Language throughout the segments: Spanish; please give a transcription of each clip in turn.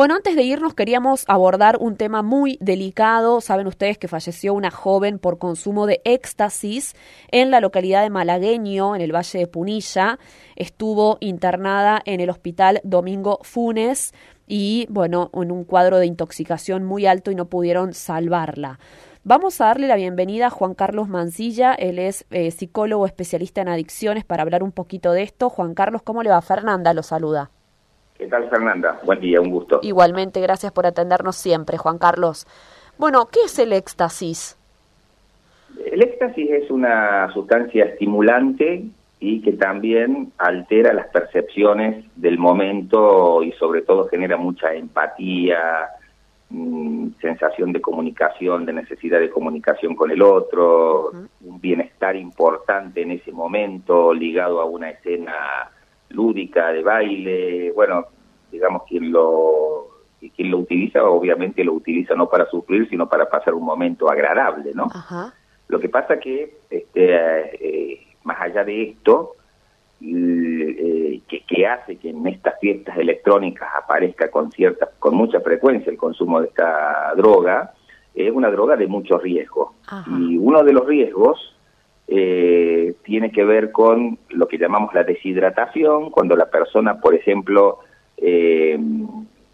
Bueno, antes de irnos queríamos abordar un tema muy delicado. Saben ustedes que falleció una joven por consumo de éxtasis en la localidad de Malagueño, en el Valle de Punilla. Estuvo internada en el hospital Domingo Funes y, bueno, en un cuadro de intoxicación muy alto y no pudieron salvarla. Vamos a darle la bienvenida a Juan Carlos Mancilla, él es eh, psicólogo especialista en adicciones para hablar un poquito de esto. Juan Carlos, ¿cómo le va? Fernanda lo saluda. ¿Qué tal, Fernanda? Buen día, un gusto. Igualmente, gracias por atendernos siempre, Juan Carlos. Bueno, ¿qué es el éxtasis? El éxtasis es una sustancia estimulante y que también altera las percepciones del momento y sobre todo genera mucha empatía, Mm, sensación de comunicación, de necesidad de comunicación con el otro, un bienestar importante en ese momento ligado a una escena lúdica de baile, bueno, digamos quien lo quien lo utiliza obviamente lo utiliza no para sufrir sino para pasar un momento agradable, ¿no? Lo que pasa que este, eh, más allá de esto eh, que, hace que en estas fiestas electrónicas aparezca con cierta, con mucha frecuencia el consumo de esta droga, es una droga de mucho riesgo. Y uno de los riesgos eh, tiene que ver con lo que llamamos la deshidratación, cuando la persona, por ejemplo, eh,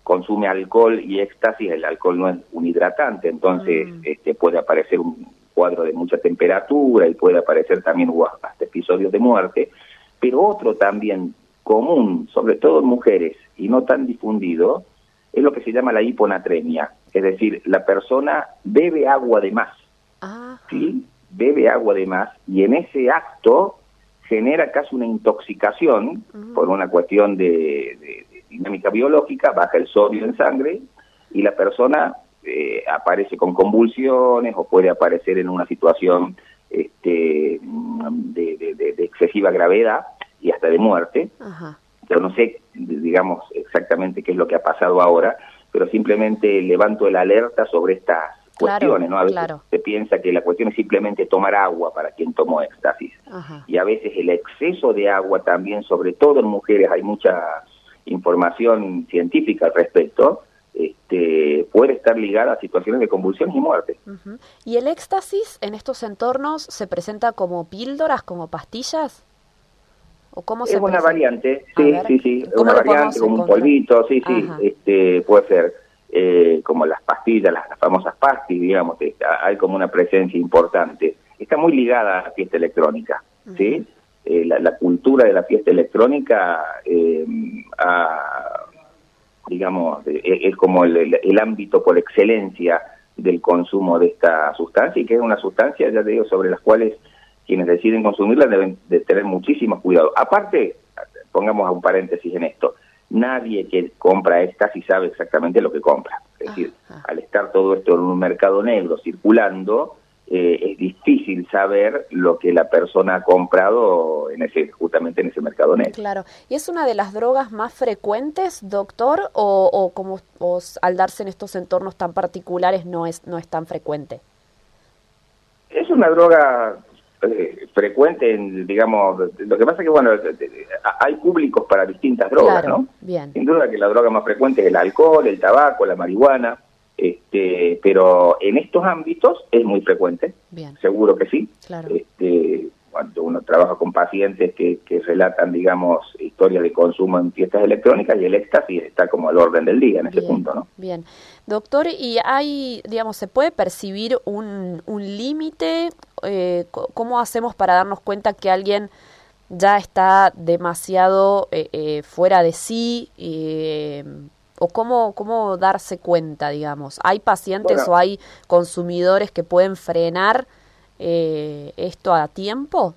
consume alcohol y éxtasis, el alcohol no es un hidratante, entonces mm. este, puede aparecer un cuadro de mucha temperatura y puede aparecer también hasta episodios de muerte. Pero otro también común, sobre todo en mujeres y no tan difundido, es lo que se llama la hiponatremia. Es decir, la persona bebe agua de más. ¿sí? Bebe agua de más y en ese acto genera casi una intoxicación por una cuestión de, dinámica biológica, baja el sodio en sangre y la persona eh, aparece con convulsiones o puede aparecer en una situación este, de, excesiva gravedad y hasta de muerte. Yo no sé, digamos, exactamente qué es lo que ha pasado ahora, pero simplemente levanto el alerta sobre estas cuestiones, ¿no? A veces se piensa que la cuestión es simplemente tomar agua para quien tomó éxtasis. Y a veces el exceso de agua también, sobre todo en mujeres, hay mucha información científica al respecto, este, puede estar ligada a situaciones de convulsión y muerte. ¿Y el éxtasis en estos entornos se presenta como píldoras, como pastillas? ¿O cómo es una variante, sí, sí, sí, una variante como un polvito, sí, sí, este, puede ser eh, como las pastillas, las, famosas pastillas, digamos, hay como una presencia importante. Está muy ligada a la fiesta electrónica, ¿sí? Eh, la, cultura de la fiesta electrónica eh, digamos, es como el, ámbito por excelencia del consumo de esta sustancia y que es una sustancia, ya te digo, sobre las cuales quienes deciden consumirla deben de tener muchísimo cuidado. Aparte, pongamos un paréntesis en esto, nadie que compra casi sabe exactamente lo que compra. Es decir, al estar todo esto en un mercado negro circulando, eh, es difícil saber lo que la persona ha comprado en ese justamente en ese mercado negro. Claro. ¿Y es una de las drogas más frecuentes, doctor, o, como al darse en estos entornos tan particulares no es no es tan frecuente? Es una droga eh, frecuente, en, digamos, lo que pasa es que, bueno, hay públicos para distintas drogas, ¿no? Bien. Sin duda que la droga más frecuente es el alcohol, el tabaco, la marihuana, este, pero en estos ámbitos es muy frecuente, seguro que sí. Este, cuando uno trabaja con pacientes que, relatan, digamos, historias de consumo en fiestas electrónicas y el éxtasis está como al orden del día en ese punto, ¿no? Bien. Doctor, ¿y hay, digamos, se puede percibir un, un límite? Eh, ¿Cómo hacemos para darnos cuenta que alguien ya está demasiado eh, eh, fuera de sí? O cómo, cómo darse cuenta, digamos? ¿Hay pacientes o hay consumidores que pueden frenar eh, esto a tiempo?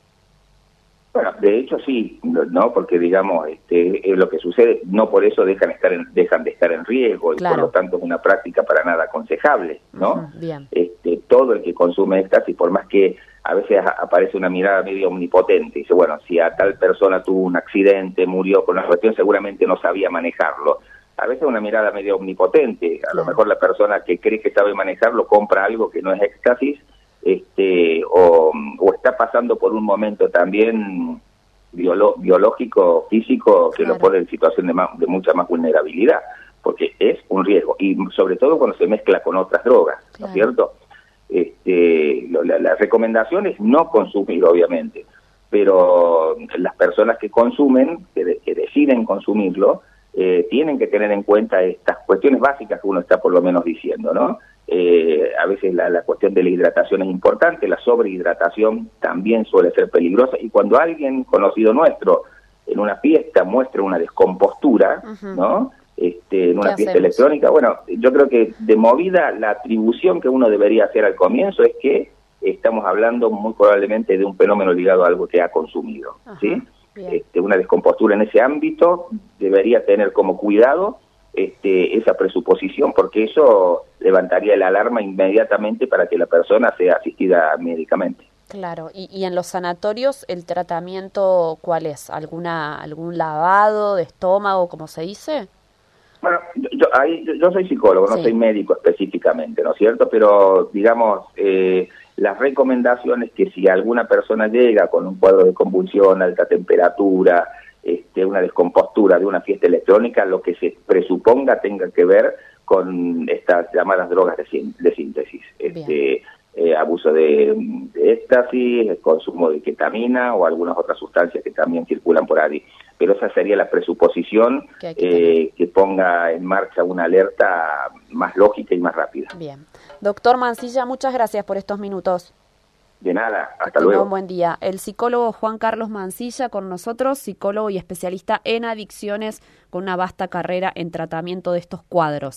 Bueno, de hecho sí, no, porque digamos, este, es lo que sucede, no por eso dejan estar dejan de estar en riesgo y por lo tanto es una práctica para nada aconsejable, ¿no? bien. Este, todo el que consume éxtasis, por más que a veces aparece una mirada medio omnipotente, dice, bueno, si a tal persona tuvo un accidente, murió con una cuestión, seguramente no sabía manejarlo a veces una mirada medio omnipotente. A lo mejor la persona que cree que sabe manejarlo compra algo que no es éxtasis este, o, está pasando por un momento también biológico, físico, que lo pone en situación de, de mucha más vulnerabilidad. porque es un riesgo, y sobre todo cuando se mezcla con otras drogas, ¿no es cierto? Este, la, recomendación es no consumir, obviamente, pero las personas que consumen, que, que deciden consumirlo, eh, tienen que tener en cuenta estas cuestiones básicas que uno está por lo menos diciendo, ¿no? Eh, a veces la, la, cuestión de la hidratación es importante, la sobrehidratación también suele ser peligrosa y cuando alguien conocido nuestro en una fiesta muestra una descompostura, ¿no? Este, en una fiesta electrónica, bueno, yo creo que de movida la atribución que uno debería hacer al comienzo es que estamos hablando muy probablemente de un fenómeno ligado a algo que ha consumido, ¿sí? Este, una descompostura en ese ámbito debería tener como cuidado este, esa presuposición, porque eso levantaría la alarma inmediatamente para que la persona sea asistida médicamente. Claro, y, en los sanatorios el tratamiento, ¿cuál es? ¿Alguna, ¿Algún lavado de estómago, como se dice? Bueno, yo, ahí, yo, soy psicólogo, no soy médico específicamente, ¿no es cierto? Pero, digamos, eh, las recomendaciones que si alguna persona llega con un cuadro de convulsión, alta temperatura, este, una descompostura de una fiesta electrónica, lo que se presuponga tenga que ver con estas llamadas drogas de, síntesis. Este, eh, abuso de, éxtasis, consumo de ketamina o algunas otras sustancias que también circulan por ahí. Pero esa sería la presuposición que, eh, que ponga en marcha una alerta más lógica y más rápida. Bien. Doctor Mancilla, muchas gracias por estos minutos. De nada, hasta luego. Un buen día. El psicólogo Juan Carlos Mancilla con nosotros, psicólogo y especialista en adicciones con una vasta carrera en tratamiento de estos cuadros.